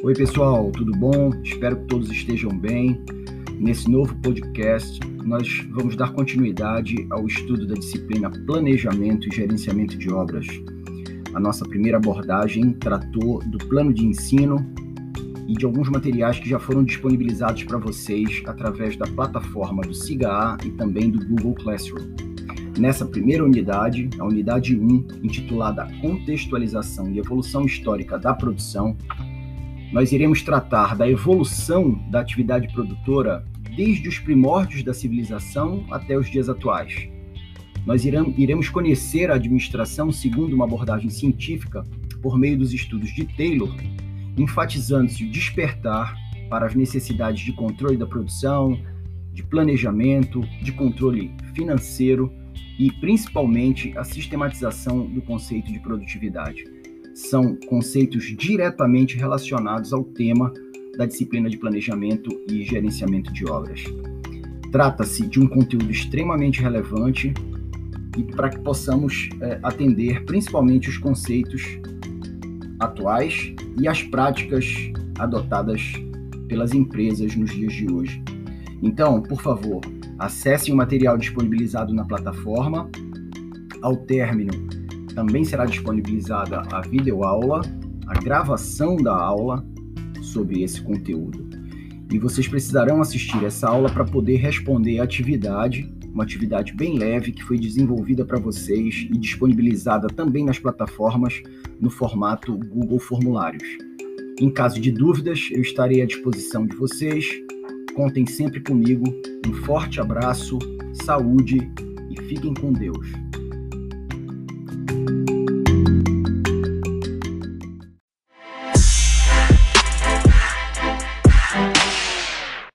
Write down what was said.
Oi, pessoal, tudo bom? Espero que todos estejam bem. Nesse novo podcast, nós vamos dar continuidade ao estudo da disciplina Planejamento e Gerenciamento de Obras. A nossa primeira abordagem tratou do plano de ensino e de alguns materiais que já foram disponibilizados para vocês através da plataforma do SIGA e também do Google Classroom. Nessa primeira unidade, a unidade 1, intitulada Contextualização e Evolução Histórica da Produção, nós iremos tratar da evolução da atividade produtora desde os primórdios da civilização até os dias atuais. Nós iremos conhecer a administração segundo uma abordagem científica por meio dos estudos de Taylor, enfatizando-se o despertar para as necessidades de controle da produção, de planejamento, de controle financeiro e principalmente a sistematização do conceito de produtividade são conceitos diretamente relacionados ao tema da disciplina de planejamento e gerenciamento de obras. Trata-se de um conteúdo extremamente relevante e para que possamos é, atender principalmente os conceitos atuais e as práticas adotadas pelas empresas nos dias de hoje. Então, por favor, acessem o material disponibilizado na plataforma. Ao término também será disponibilizada a videoaula, a gravação da aula sobre esse conteúdo. E vocês precisarão assistir essa aula para poder responder a atividade, uma atividade bem leve que foi desenvolvida para vocês e disponibilizada também nas plataformas no formato Google Formulários. Em caso de dúvidas, eu estarei à disposição de vocês. Contem sempre comigo. Um forte abraço, saúde e fiquem com Deus.